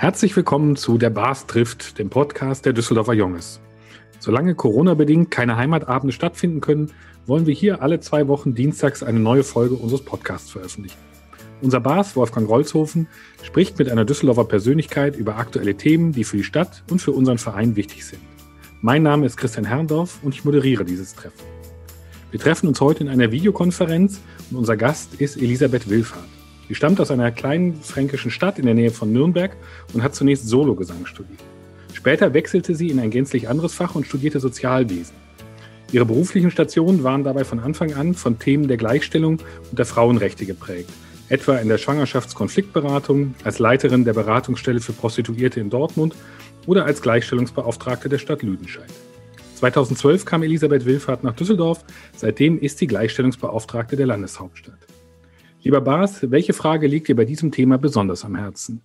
Herzlich willkommen zu Der Bars trifft, dem Podcast der Düsseldorfer Junges. Solange Corona-bedingt keine Heimatabende stattfinden können, wollen wir hier alle zwei Wochen dienstags eine neue Folge unseres Podcasts veröffentlichen. Unser Bars, Wolfgang Rolzhofen, spricht mit einer Düsseldorfer Persönlichkeit über aktuelle Themen, die für die Stadt und für unseren Verein wichtig sind. Mein Name ist Christian Herrndorf und ich moderiere dieses Treffen. Wir treffen uns heute in einer Videokonferenz und unser Gast ist Elisabeth Wilfahrt. Sie stammt aus einer kleinen fränkischen Stadt in der Nähe von Nürnberg und hat zunächst Sologesang studiert. Später wechselte sie in ein gänzlich anderes Fach und studierte Sozialwesen. Ihre beruflichen Stationen waren dabei von Anfang an von Themen der Gleichstellung und der Frauenrechte geprägt, etwa in der Schwangerschaftskonfliktberatung, als Leiterin der Beratungsstelle für Prostituierte in Dortmund oder als Gleichstellungsbeauftragte der Stadt Lüdenscheid. 2012 kam Elisabeth Wilfahrt nach Düsseldorf, seitdem ist sie Gleichstellungsbeauftragte der Landeshauptstadt. Lieber Bas, welche Frage liegt dir bei diesem Thema besonders am Herzen?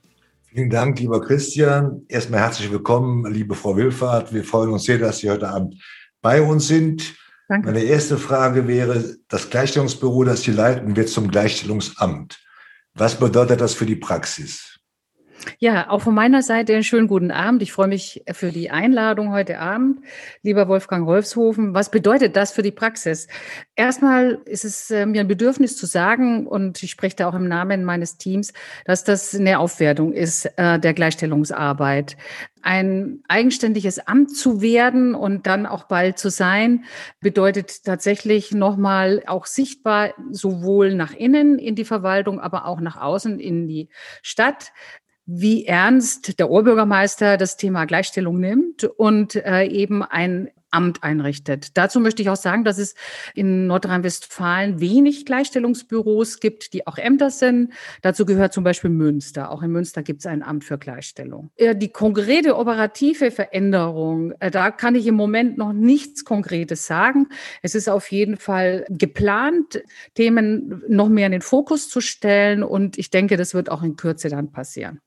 Vielen Dank, lieber Christian. Erstmal herzlich willkommen, liebe Frau Wilfahrt. Wir freuen uns sehr, dass Sie heute Abend bei uns sind. Danke. Meine erste Frage wäre, das Gleichstellungsbüro, das Sie leiten, wird zum Gleichstellungsamt. Was bedeutet das für die Praxis? Ja, auch von meiner Seite einen schönen guten Abend. Ich freue mich für die Einladung heute Abend. Lieber Wolfgang Wolfshofen, was bedeutet das für die Praxis? Erstmal ist es äh, mir ein Bedürfnis zu sagen, und ich spreche da auch im Namen meines Teams, dass das eine Aufwertung ist äh, der Gleichstellungsarbeit. Ein eigenständiges Amt zu werden und dann auch bald zu sein, bedeutet tatsächlich nochmal auch sichtbar sowohl nach innen in die Verwaltung, aber auch nach außen in die Stadt wie ernst der Oberbürgermeister das Thema Gleichstellung nimmt und äh, eben ein Amt einrichtet. Dazu möchte ich auch sagen, dass es in Nordrhein-Westfalen wenig Gleichstellungsbüros gibt, die auch Ämter sind. Dazu gehört zum Beispiel Münster. Auch in Münster gibt es ein Amt für Gleichstellung. Die konkrete operative Veränderung, äh, da kann ich im Moment noch nichts Konkretes sagen. Es ist auf jeden Fall geplant, Themen noch mehr in den Fokus zu stellen. Und ich denke, das wird auch in Kürze dann passieren.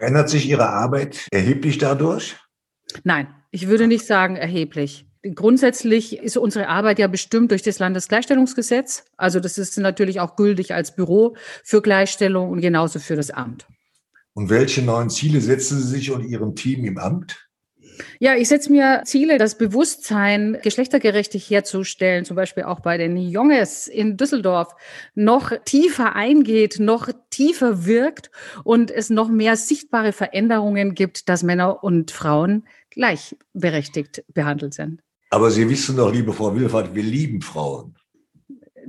Verändert sich Ihre Arbeit erheblich dadurch? Nein, ich würde nicht sagen erheblich. Grundsätzlich ist unsere Arbeit ja bestimmt durch das Landesgleichstellungsgesetz. Also das ist natürlich auch gültig als Büro für Gleichstellung und genauso für das Amt. Und welche neuen Ziele setzen Sie sich und Ihrem Team im Amt? Ja, ich setze mir Ziele, das Bewusstsein geschlechtergerechtig herzustellen, zum Beispiel auch bei den Junges in Düsseldorf, noch tiefer eingeht, noch tiefer wirkt und es noch mehr sichtbare Veränderungen gibt, dass Männer und Frauen gleichberechtigt behandelt sind. Aber Sie wissen doch, liebe Frau Wilfert, wir lieben Frauen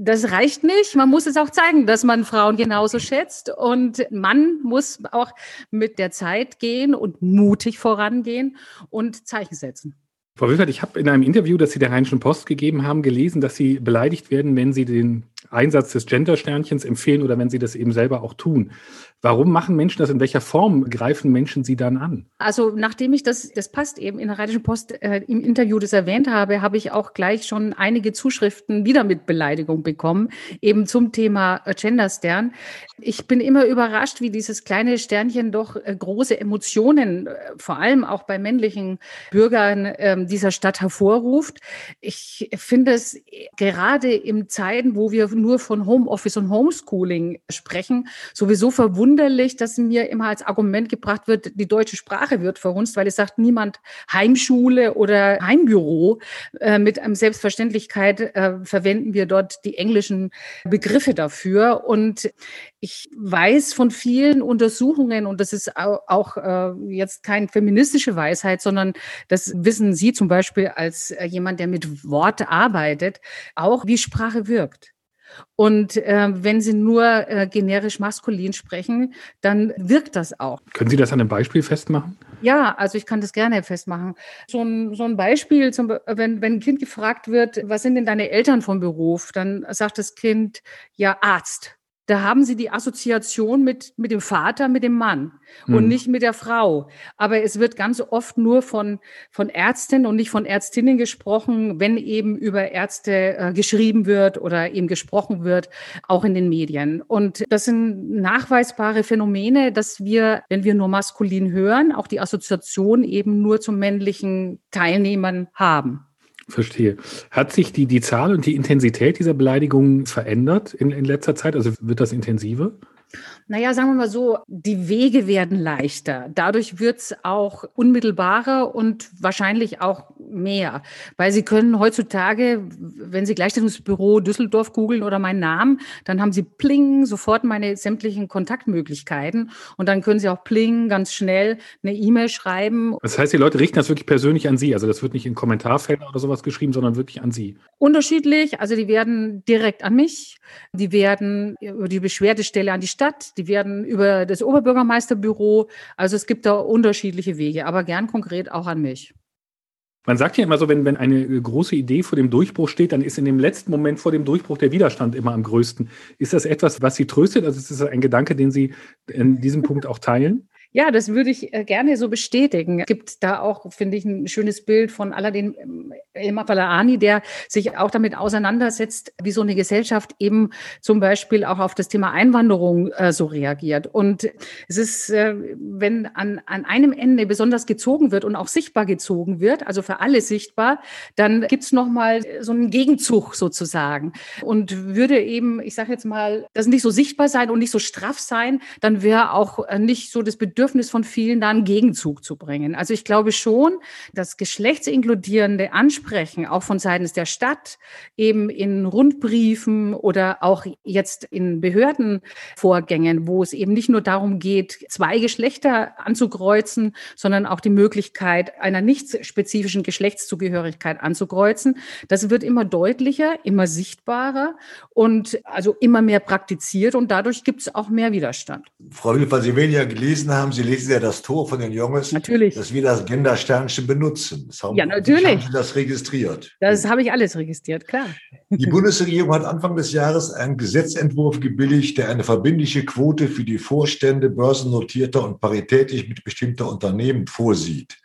das reicht nicht. Man muss es auch zeigen, dass man Frauen genauso schätzt. Und man muss auch mit der Zeit gehen und mutig vorangehen und Zeichen setzen. Frau Wilfert, ich habe in einem Interview, das Sie der Rheinischen Post gegeben haben, gelesen, dass Sie beleidigt werden, wenn Sie den Einsatz des Gender-Sternchens empfehlen oder wenn Sie das eben selber auch tun. Warum machen Menschen das? In welcher Form greifen Menschen sie dann an? Also nachdem ich das, das passt eben in der Rheinischen Post äh, im Interview das erwähnt habe, habe ich auch gleich schon einige Zuschriften wieder mit Beleidigung bekommen, eben zum Thema Genderstern. Ich bin immer überrascht, wie dieses kleine Sternchen doch äh, große Emotionen, äh, vor allem auch bei männlichen Bürgern äh, dieser Stadt hervorruft. Ich finde es gerade in Zeiten, wo wir nur von Homeoffice und Homeschooling sprechen, sowieso verwundert verwunderlich, dass mir immer als Argument gebracht wird, die deutsche Sprache wird verhunzt, weil es sagt niemand Heimschule oder Heimbüro. Äh, mit einem Selbstverständlichkeit äh, verwenden wir dort die englischen Begriffe dafür. Und ich weiß von vielen Untersuchungen, und das ist auch äh, jetzt keine feministische Weisheit, sondern das wissen Sie zum Beispiel als äh, jemand, der mit Wort arbeitet, auch wie Sprache wirkt. Und äh, wenn Sie nur äh, generisch maskulin sprechen, dann wirkt das auch. Können Sie das an einem Beispiel festmachen? Ja, also ich kann das gerne festmachen. So ein, so ein Beispiel, zum, wenn, wenn ein Kind gefragt wird, was sind denn deine Eltern vom Beruf, dann sagt das Kind, ja, Arzt da haben sie die Assoziation mit, mit dem Vater, mit dem Mann hm. und nicht mit der Frau. Aber es wird ganz oft nur von, von Ärzten und nicht von Ärztinnen gesprochen, wenn eben über Ärzte äh, geschrieben wird oder eben gesprochen wird, auch in den Medien. Und das sind nachweisbare Phänomene, dass wir, wenn wir nur maskulin hören, auch die Assoziation eben nur zu männlichen Teilnehmern haben. Verstehe. Hat sich die, die Zahl und die Intensität dieser Beleidigungen verändert in, in letzter Zeit? Also wird das intensiver? Naja, sagen wir mal so, die Wege werden leichter. Dadurch wird es auch unmittelbarer und wahrscheinlich auch mehr. Weil Sie können heutzutage, wenn Sie Gleichstellungsbüro Düsseldorf googeln oder meinen Namen, dann haben Sie pling sofort meine sämtlichen Kontaktmöglichkeiten und dann können Sie auch pling ganz schnell eine E-Mail schreiben. Das heißt, die Leute richten das wirklich persönlich an Sie. Also das wird nicht in Kommentarfelder oder sowas geschrieben, sondern wirklich an Sie. Unterschiedlich. Also die werden direkt an mich. Die werden über die Beschwerdestelle an die Stadt die werden über das Oberbürgermeisterbüro. Also es gibt da unterschiedliche Wege, aber gern konkret auch an mich. Man sagt ja immer so, wenn, wenn eine große Idee vor dem Durchbruch steht, dann ist in dem letzten Moment vor dem Durchbruch der Widerstand immer am größten. Ist das etwas, was Sie tröstet? Also ist das ein Gedanke, den Sie in diesem Punkt auch teilen? Ja, das würde ich äh, gerne so bestätigen. Es gibt da auch, finde ich, ein schönes Bild von Aladdin ähm, Elmar Falaani, der sich auch damit auseinandersetzt, wie so eine Gesellschaft eben zum Beispiel auch auf das Thema Einwanderung äh, so reagiert. Und es ist, äh, wenn an, an einem Ende besonders gezogen wird und auch sichtbar gezogen wird, also für alle sichtbar, dann gibt's noch mal so einen Gegenzug sozusagen. Und würde eben, ich sage jetzt mal, das nicht so sichtbar sein und nicht so straff sein, dann wäre auch äh, nicht so das Bedürfnis, Bedürfnis von vielen, da einen Gegenzug zu bringen. Also ich glaube schon, das geschlechtsinkludierende Ansprechen, auch von seitens der Stadt, eben in Rundbriefen oder auch jetzt in Behördenvorgängen, wo es eben nicht nur darum geht, zwei Geschlechter anzukreuzen, sondern auch die Möglichkeit einer nicht spezifischen Geschlechtszugehörigkeit anzukreuzen. Das wird immer deutlicher, immer sichtbarer und also immer mehr praktiziert und dadurch gibt es auch mehr Widerstand. Frau Wilfer, Sie werden ja gelesen haben, haben, Sie lesen ja das Tor von den Jungs, natürlich. dass wir das Gendersternchen benutzen. Das haben, ja, natürlich. Haben Sie das registriert? Das habe ich alles registriert, klar. Die Bundesregierung hat Anfang des Jahres einen Gesetzentwurf gebilligt, der eine verbindliche Quote für die Vorstände börsennotierter und paritätisch mitbestimmter Unternehmen vorsieht.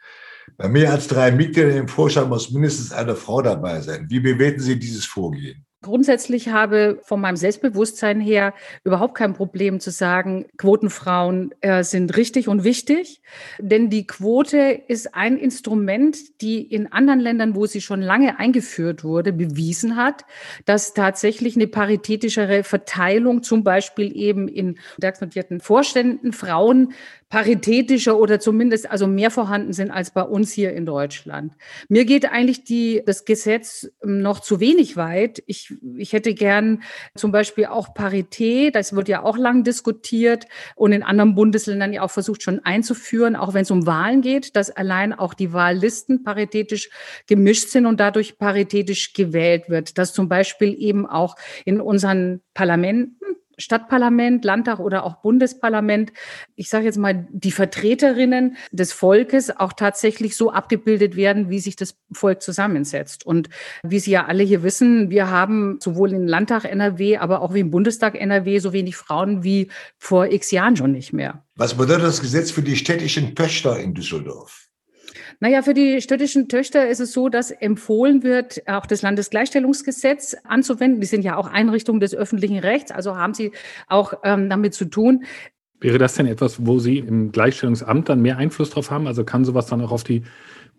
Bei mehr als drei Mitgliedern im Vorstand muss mindestens eine Frau dabei sein. Wie bewerten Sie dieses Vorgehen? Grundsätzlich habe von meinem Selbstbewusstsein her überhaupt kein Problem zu sagen, Quotenfrauen äh, sind richtig und wichtig. Denn die Quote ist ein Instrument, die in anderen Ländern, wo sie schon lange eingeführt wurde, bewiesen hat, dass tatsächlich eine paritätischere Verteilung, zum Beispiel eben in stärkstnotierten Vorständen, Frauen paritätischer oder zumindest also mehr vorhanden sind als bei uns hier in Deutschland. Mir geht eigentlich die, das Gesetz ähm, noch zu wenig weit. Ich, ich hätte gern zum Beispiel auch Parität, das wird ja auch lang diskutiert und in anderen Bundesländern ja auch versucht schon einzuführen, auch wenn es um Wahlen geht, dass allein auch die Wahllisten paritätisch gemischt sind und dadurch paritätisch gewählt wird. Dass zum Beispiel eben auch in unseren Parlamenten Stadtparlament, Landtag oder auch Bundesparlament, ich sage jetzt mal, die Vertreterinnen des Volkes auch tatsächlich so abgebildet werden, wie sich das Volk zusammensetzt. Und wie Sie ja alle hier wissen, wir haben sowohl im Landtag NRW, aber auch wie im Bundestag NRW so wenig Frauen wie vor x Jahren schon nicht mehr. Was bedeutet das Gesetz für die städtischen Töchter in Düsseldorf? Naja, für die städtischen Töchter ist es so, dass empfohlen wird, auch das Landesgleichstellungsgesetz anzuwenden. Die sind ja auch Einrichtungen des öffentlichen Rechts, also haben sie auch ähm, damit zu tun. Wäre das denn etwas, wo Sie im Gleichstellungsamt dann mehr Einfluss drauf haben? Also kann sowas dann auch auf die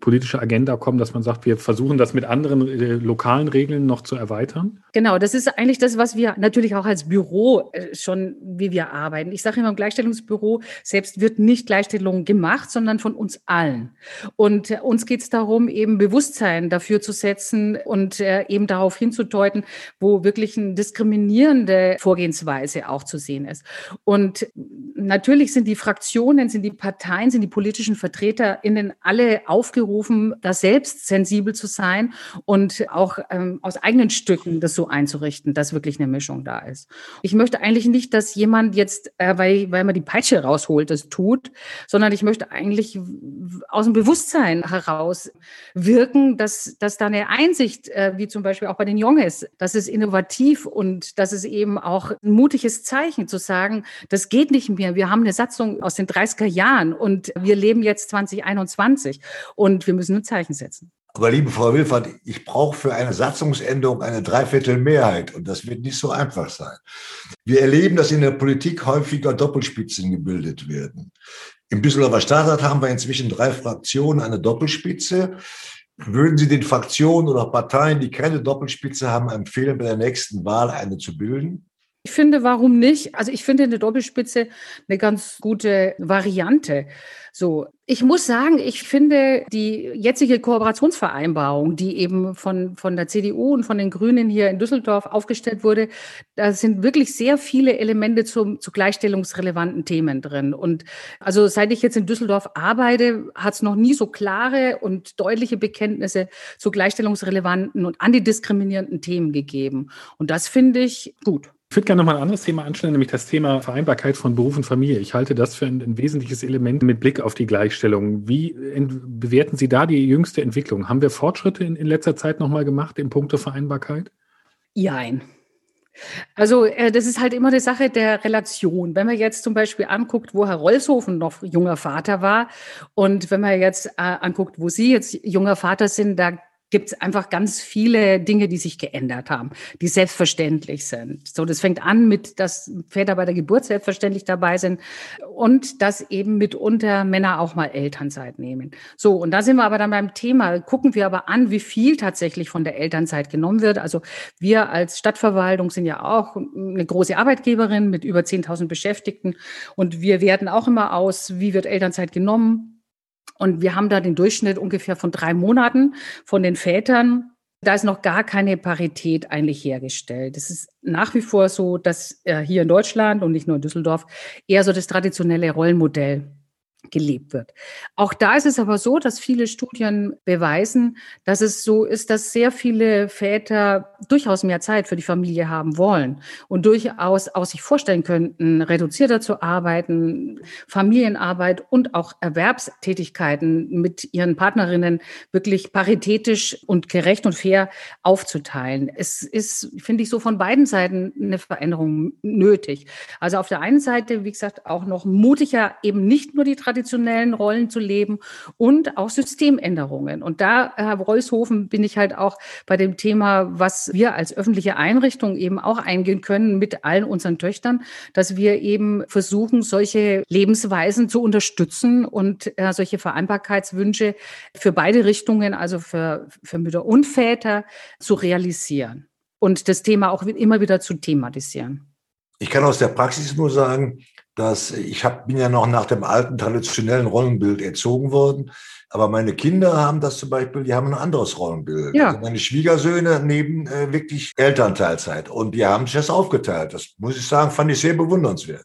politische Agenda kommen, dass man sagt, wir versuchen das mit anderen äh, lokalen Regeln noch zu erweitern? Genau, das ist eigentlich das, was wir natürlich auch als Büro äh, schon, wie wir arbeiten. Ich sage immer im Gleichstellungsbüro, selbst wird nicht Gleichstellung gemacht, sondern von uns allen. Und äh, uns geht es darum, eben Bewusstsein dafür zu setzen und äh, eben darauf hinzudeuten, wo wirklich eine diskriminierende Vorgehensweise auch zu sehen ist. Und natürlich sind die Fraktionen, sind die Parteien, sind die politischen VertreterInnen alle aufgerufen, aufgerufen, da selbst sensibel zu sein und auch ähm, aus eigenen Stücken das so einzurichten, dass wirklich eine Mischung da ist. Ich möchte eigentlich nicht, dass jemand jetzt, äh, weil, weil man die Peitsche rausholt, das tut, sondern ich möchte eigentlich aus dem Bewusstsein heraus wirken, dass, dass da eine Einsicht, äh, wie zum Beispiel auch bei den Junges, das ist innovativ und das ist eben auch ein mutiges Zeichen zu sagen, das geht nicht mehr. Wir haben eine Satzung aus den 30er Jahren und wir leben jetzt 2021 und und wir müssen ein Zeichen setzen. Aber liebe Frau Wilfert, ich brauche für eine Satzungsänderung eine Dreiviertelmehrheit und das wird nicht so einfach sein. Wir erleben, dass in der Politik häufiger Doppelspitzen gebildet werden. Im Düsseldorfer Stadtrat haben wir inzwischen drei Fraktionen, eine Doppelspitze. Würden Sie den Fraktionen oder Parteien, die keine Doppelspitze haben, empfehlen, bei der nächsten Wahl eine zu bilden? Ich finde, warum nicht? Also ich finde eine Doppelspitze eine ganz gute Variante. So, ich muss sagen, ich finde die jetzige Kooperationsvereinbarung, die eben von, von der CDU und von den Grünen hier in Düsseldorf aufgestellt wurde, da sind wirklich sehr viele Elemente zum, zu gleichstellungsrelevanten Themen drin. Und also seit ich jetzt in Düsseldorf arbeite, hat es noch nie so klare und deutliche Bekenntnisse zu gleichstellungsrelevanten und antidiskriminierenden Themen gegeben. Und das finde ich gut. Ich würde gerne nochmal ein anderes Thema anstellen, nämlich das Thema Vereinbarkeit von Beruf und Familie. Ich halte das für ein, ein wesentliches Element mit Blick auf die Gleichstellung. Wie bewerten Sie da die jüngste Entwicklung? Haben wir Fortschritte in, in letzter Zeit nochmal gemacht in puncto Vereinbarkeit? Jein. Also äh, das ist halt immer eine Sache der Relation. Wenn man jetzt zum Beispiel anguckt, wo Herr Rolfshofen noch junger Vater war und wenn man jetzt äh, anguckt, wo Sie jetzt junger Vater sind, da gibt es einfach ganz viele Dinge, die sich geändert haben, die selbstverständlich sind. So, das fängt an mit, dass Väter bei der Geburt selbstverständlich dabei sind und dass eben mitunter Männer auch mal Elternzeit nehmen. So, und da sind wir aber dann beim Thema, gucken wir aber an, wie viel tatsächlich von der Elternzeit genommen wird. Also wir als Stadtverwaltung sind ja auch eine große Arbeitgeberin mit über 10.000 Beschäftigten und wir werten auch immer aus, wie wird Elternzeit genommen, und wir haben da den Durchschnitt ungefähr von drei Monaten von den Vätern. Da ist noch gar keine Parität eigentlich hergestellt. Es ist nach wie vor so, dass äh, hier in Deutschland und nicht nur in Düsseldorf eher so das traditionelle Rollenmodell gelebt wird. Auch da ist es aber so, dass viele Studien beweisen, dass es so ist, dass sehr viele Väter durchaus mehr Zeit für die Familie haben wollen und durchaus auch sich vorstellen könnten, reduzierter zu arbeiten, Familienarbeit und auch Erwerbstätigkeiten mit ihren Partnerinnen wirklich paritätisch und gerecht und fair aufzuteilen. Es ist, finde ich, so von beiden Seiten eine Veränderung nötig. Also auf der einen Seite, wie gesagt, auch noch mutiger, eben nicht nur die traditionellen Rollen zu leben und auch Systemänderungen. Und da, Herr Reushofen, bin ich halt auch bei dem Thema, was wir als öffentliche Einrichtung eben auch eingehen können mit allen unseren Töchtern, dass wir eben versuchen, solche Lebensweisen zu unterstützen und äh, solche Vereinbarkeitswünsche für beide Richtungen, also für, für Mütter und Väter, zu realisieren und das Thema auch immer wieder zu thematisieren. Ich kann aus der Praxis nur sagen, dass ich hab, bin ja noch nach dem alten traditionellen Rollenbild erzogen worden. Aber meine Kinder haben das zum Beispiel, die haben ein anderes Rollenbild. Ja. Also meine Schwiegersöhne nehmen äh, wirklich Elternteilzeit und die haben sich das aufgeteilt. Das muss ich sagen, fand ich sehr bewundernswert.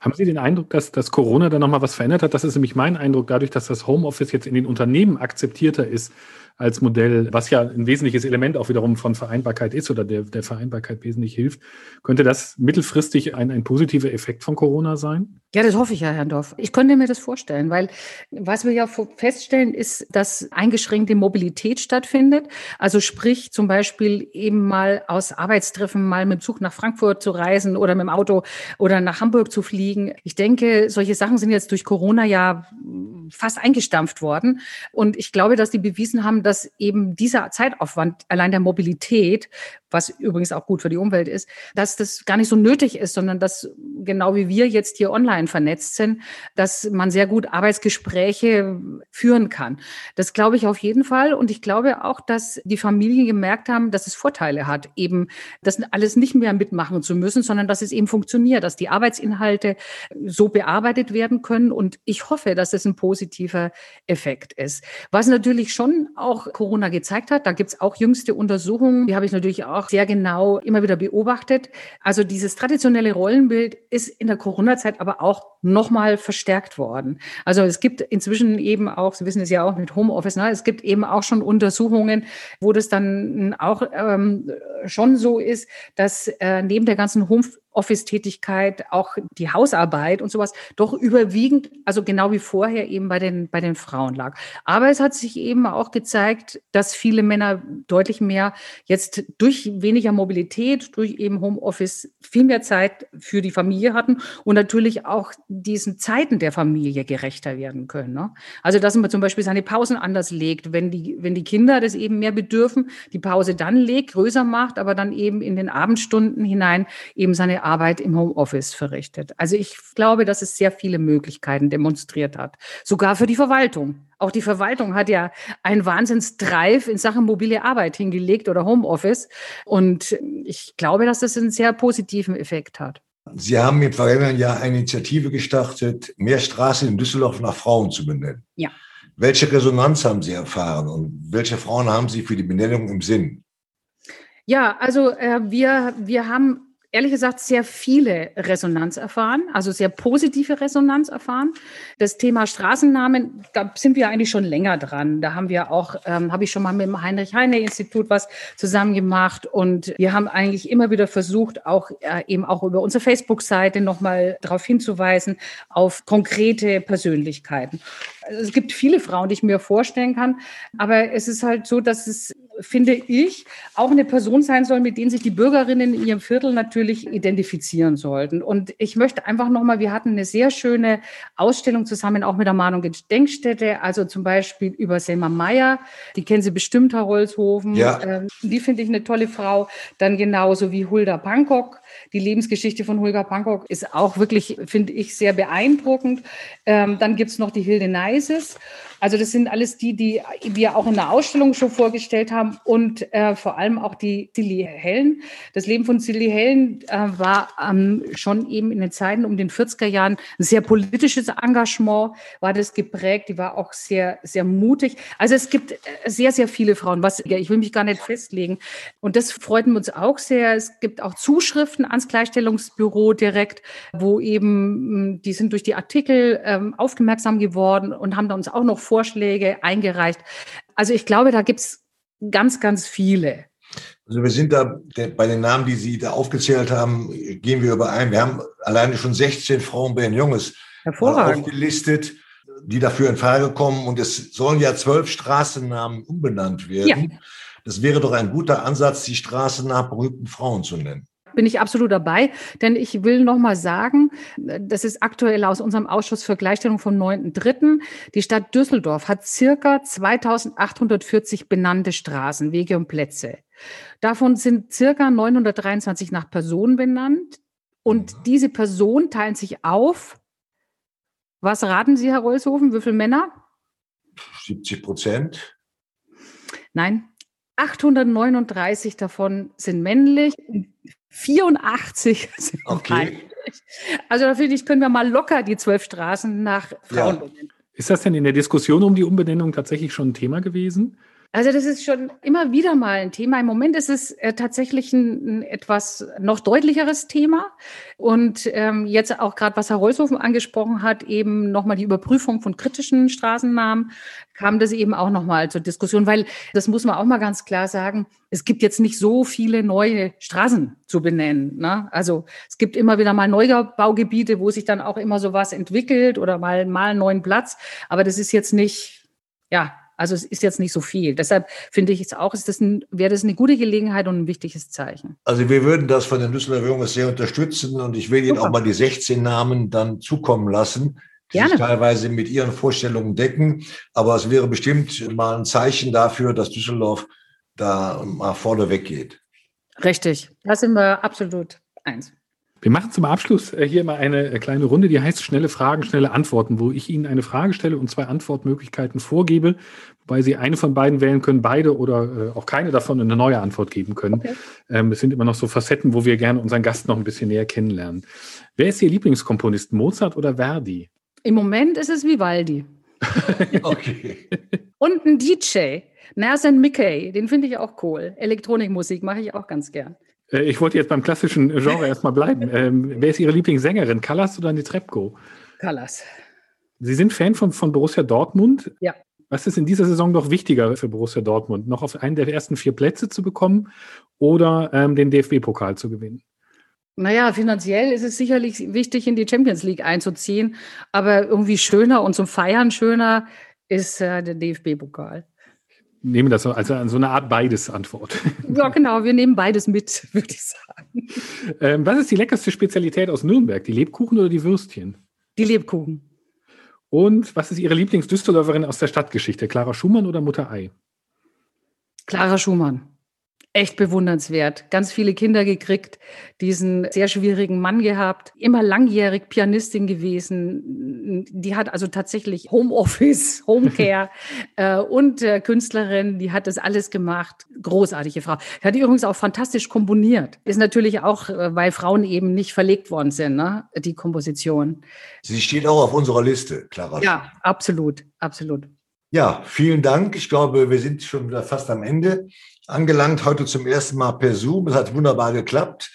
Haben Sie den Eindruck, dass, dass Corona da nochmal was verändert hat? Das ist nämlich mein Eindruck, dadurch, dass das Homeoffice jetzt in den Unternehmen akzeptierter ist als Modell, was ja ein wesentliches Element auch wiederum von Vereinbarkeit ist oder der, der Vereinbarkeit wesentlich hilft. Könnte das mittelfristig ein, ein positiver Effekt von Corona sein? Ja, das hoffe ich ja, Herr Dorf. Ich könnte mir das vorstellen, weil was wir ja feststellen, ist, dass eingeschränkte Mobilität stattfindet. Also sprich zum Beispiel eben mal aus Arbeitstreffen mal mit dem Zug nach Frankfurt zu reisen oder mit dem Auto oder nach Hamburg zu fliegen. Ich denke, solche Sachen sind jetzt durch Corona ja fast eingestampft worden. Und ich glaube, dass die bewiesen haben, dass eben dieser Zeitaufwand allein der Mobilität was übrigens auch gut für die Umwelt ist, dass das gar nicht so nötig ist, sondern dass genau wie wir jetzt hier online vernetzt sind, dass man sehr gut Arbeitsgespräche führen kann. Das glaube ich auf jeden Fall. Und ich glaube auch, dass die Familien gemerkt haben, dass es Vorteile hat, eben das alles nicht mehr mitmachen zu müssen, sondern dass es eben funktioniert, dass die Arbeitsinhalte so bearbeitet werden können. Und ich hoffe, dass es ein positiver Effekt ist. Was natürlich schon auch Corona gezeigt hat, da gibt es auch jüngste Untersuchungen, die habe ich natürlich auch auch sehr genau immer wieder beobachtet. Also dieses traditionelle Rollenbild ist in der Corona-Zeit aber auch nochmal verstärkt worden. Also es gibt inzwischen eben auch, Sie wissen es ja auch mit Homeoffice, ne, es gibt eben auch schon Untersuchungen, wo das dann auch ähm, schon so ist, dass äh, neben der ganzen Home Office-Tätigkeit, auch die Hausarbeit und sowas doch überwiegend, also genau wie vorher eben bei den, bei den Frauen lag. Aber es hat sich eben auch gezeigt, dass viele Männer deutlich mehr jetzt durch weniger Mobilität, durch eben Homeoffice viel mehr Zeit für die Familie hatten und natürlich auch diesen Zeiten der Familie gerechter werden können. Ne? Also, dass man zum Beispiel seine Pausen anders legt, wenn die, wenn die Kinder das eben mehr bedürfen, die Pause dann legt, größer macht, aber dann eben in den Abendstunden hinein eben seine Arbeit im Homeoffice verrichtet. Also ich glaube, dass es sehr viele Möglichkeiten demonstriert hat. Sogar für die Verwaltung. Auch die Verwaltung hat ja einen Wahnsinnsdrive in Sachen mobile Arbeit hingelegt oder Homeoffice. Und ich glaube, dass das einen sehr positiven Effekt hat. Sie haben im vergangenen Jahr eine Initiative gestartet, mehr Straßen in Düsseldorf nach Frauen zu benennen. Ja. Welche Resonanz haben Sie erfahren und welche Frauen haben Sie für die Benennung im Sinn? Ja, also äh, wir, wir haben ehrlich gesagt sehr viele Resonanz erfahren, also sehr positive Resonanz erfahren. Das Thema Straßennamen, da sind wir eigentlich schon länger dran. Da haben wir auch, ähm, habe ich schon mal mit dem Heinrich-Heine-Institut was zusammen gemacht und wir haben eigentlich immer wieder versucht, auch äh, eben auch über unsere Facebook-Seite nochmal darauf hinzuweisen, auf konkrete Persönlichkeiten. Also es gibt viele Frauen, die ich mir vorstellen kann, aber es ist halt so, dass es finde ich, auch eine Person sein soll, mit denen sich die Bürgerinnen in ihrem Viertel natürlich identifizieren sollten. Und ich möchte einfach nochmal, wir hatten eine sehr schöne Ausstellung zusammen, auch mit der Mahnung Gedenkstätte, also zum Beispiel über Selma Meyer, die kennen Sie bestimmt, Herr Holzhofen. Ja. Ähm, die finde ich eine tolle Frau. Dann genauso wie Hulda Bangkok. Die Lebensgeschichte von Hulda Bangkok ist auch wirklich, finde ich, sehr beeindruckend. Ähm, dann gibt es noch die Hilde Neises. Also das sind alles die, die wir auch in der Ausstellung schon vorgestellt haben und äh, vor allem auch die Silly Hellen. Das Leben von Silly Hellen äh, war ähm, schon eben in den Zeiten um den 40er Jahren ein sehr politisches Engagement, war das geprägt. Die war auch sehr, sehr mutig. Also es gibt äh, sehr, sehr viele Frauen. Was, ich will mich gar nicht festlegen. Und das freut uns auch sehr. Es gibt auch Zuschriften ans Gleichstellungsbüro direkt, wo eben, die sind durch die Artikel ähm, aufmerksam geworden und haben da uns auch noch Vorschläge eingereicht. Also ich glaube, da gibt es ganz, ganz viele. Also wir sind da bei den Namen, die Sie da aufgezählt haben, gehen wir überein. Wir haben alleine schon 16 Frauen bei den Junges aufgelistet, die dafür in Frage kommen. Und es sollen ja zwölf Straßennamen umbenannt werden. Ja. Das wäre doch ein guter Ansatz, die Straßen nach berühmten Frauen zu nennen bin ich absolut dabei, denn ich will noch mal sagen, das ist aktuell aus unserem Ausschuss für Gleichstellung vom 9.3. Die Stadt Düsseldorf hat circa 2840 benannte Straßen, Wege und Plätze. Davon sind circa 923 nach Personen benannt und mhm. diese Personen teilen sich auf. Was raten Sie, Herr Rolshofen, wie viele Männer? 70 Prozent. Nein, 839 davon sind männlich, 84 sind okay. weiblich. Also da finde ich, können wir mal locker die zwölf Straßen nach Frauen ja. benennen. Ist das denn in der Diskussion um die Umbenennung tatsächlich schon ein Thema gewesen? Also das ist schon immer wieder mal ein Thema. Im Moment ist es äh, tatsächlich ein, ein, etwas noch deutlicheres Thema. Und ähm, jetzt auch gerade, was Herr Reushofen angesprochen hat, eben nochmal die Überprüfung von kritischen Straßennamen, kam das eben auch nochmal zur Diskussion, weil das muss man auch mal ganz klar sagen, es gibt jetzt nicht so viele neue Straßen zu benennen. Ne? Also es gibt immer wieder mal Neubaugebiete, wo sich dann auch immer sowas entwickelt oder mal, mal einen neuen Platz. Aber das ist jetzt nicht, ja, also es ist jetzt nicht so viel. Deshalb finde ich es auch, ist das ein, wäre das eine gute Gelegenheit und ein wichtiges Zeichen. Also wir würden das von den Düsseldorfer Jungs sehr unterstützen und ich will Ihnen Super. auch mal die 16 Namen dann zukommen lassen, die Gerne. sich teilweise mit Ihren Vorstellungen decken. Aber es wäre bestimmt mal ein Zeichen dafür, dass Düsseldorf da mal vorne weggeht. Richtig, da sind wir absolut eins. Wir machen zum Abschluss äh, hier mal eine äh, kleine Runde, die heißt schnelle Fragen, schnelle Antworten, wo ich Ihnen eine Frage stelle und zwei Antwortmöglichkeiten vorgebe, wobei Sie eine von beiden wählen können, beide oder äh, auch keine davon eine neue Antwort geben können. Okay. Ähm, es sind immer noch so Facetten, wo wir gerne unseren Gast noch ein bisschen näher kennenlernen. Wer ist Ihr Lieblingskomponist, Mozart oder Verdi? Im Moment ist es Vivaldi. okay. Und ein DJ, Nersen Mickey, den finde ich auch cool. Elektronikmusik mache ich auch ganz gern. Äh, ich wollte jetzt beim klassischen Genre erstmal bleiben. Ähm, wer ist Ihre Lieblingssängerin, Callas oder Netrebko? Callas. Sie sind Fan von, von Borussia Dortmund. Ja. Was ist in dieser Saison noch wichtiger für Borussia Dortmund? Noch auf einen der ersten vier Plätze zu bekommen oder ähm, den DFB-Pokal zu gewinnen? Naja, finanziell ist es sicherlich wichtig, in die Champions League einzuziehen. Aber irgendwie schöner und zum Feiern schöner ist äh, der DFB-Pokal nehmen das als so eine Art beides Antwort. Ja, genau, wir nehmen beides mit, würde ich sagen. Ähm, was ist die leckerste Spezialität aus Nürnberg? Die Lebkuchen oder die Würstchen? Die Lebkuchen. Und was ist Ihre Lieblingsdüsseldorferin aus der Stadtgeschichte? Clara Schumann oder Mutter Ei? Clara Schumann. Echt bewundernswert. Ganz viele Kinder gekriegt, diesen sehr schwierigen Mann gehabt, immer langjährig Pianistin gewesen. Die hat also tatsächlich Homeoffice, Homecare äh, und äh, Künstlerin, die hat das alles gemacht. Großartige Frau. Die hat übrigens auch fantastisch komponiert. Ist natürlich auch, äh, weil Frauen eben nicht verlegt worden sind, ne? die Komposition. Sie steht auch auf unserer Liste, Clara. Ja, absolut, absolut. Ja, vielen Dank. Ich glaube, wir sind schon wieder fast am Ende angelangt, heute zum ersten Mal per Zoom. Es hat wunderbar geklappt.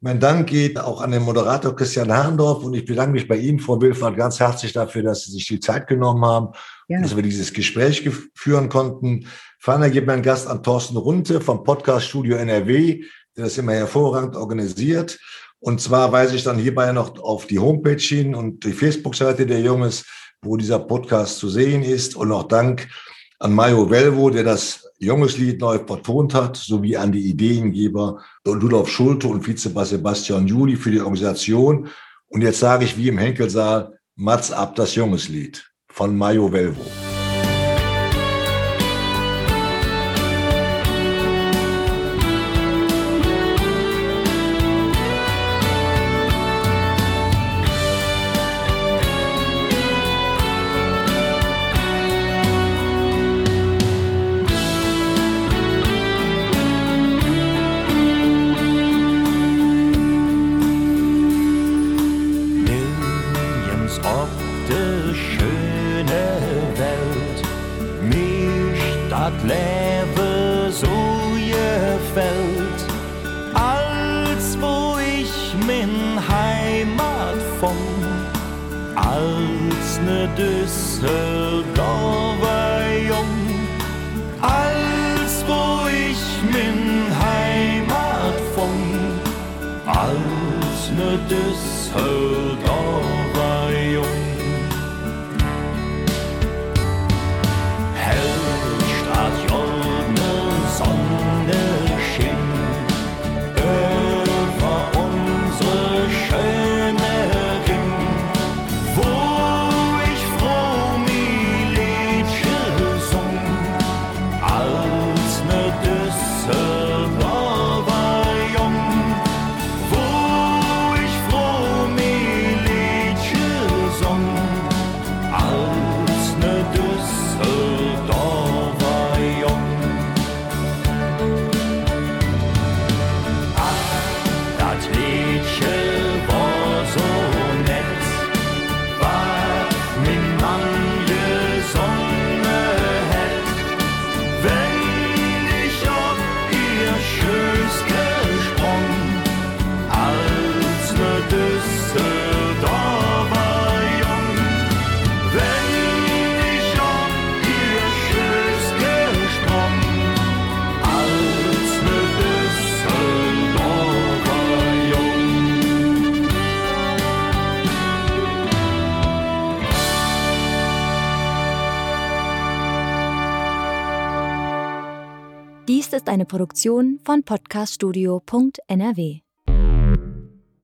Mein Dank geht auch an den Moderator Christian Harndorf und ich bedanke mich bei Ihnen, Frau Wilfahrt, ganz herzlich dafür, dass Sie sich die Zeit genommen haben, ja. dass wir dieses Gespräch führen konnten. Ferner gibt mein Gast an Thorsten Runte vom Podcast Studio NRW, der das immer hervorragend organisiert. Und zwar weise ich dann hierbei noch auf die Homepage hin und die Facebook-Seite der Junges, wo dieser Podcast zu sehen ist. Und auch Dank an Mario Velvo, der das junges Lied neu vertont hat, sowie an die Ideengeber Ludolf Schulte und Vizebass Sebastian Juli für die Organisation. Und jetzt sage ich wie im Henkelsaal, Mats ab das junges Lied von Mario Velvo. Eine Produktion von podcaststudio.nrw.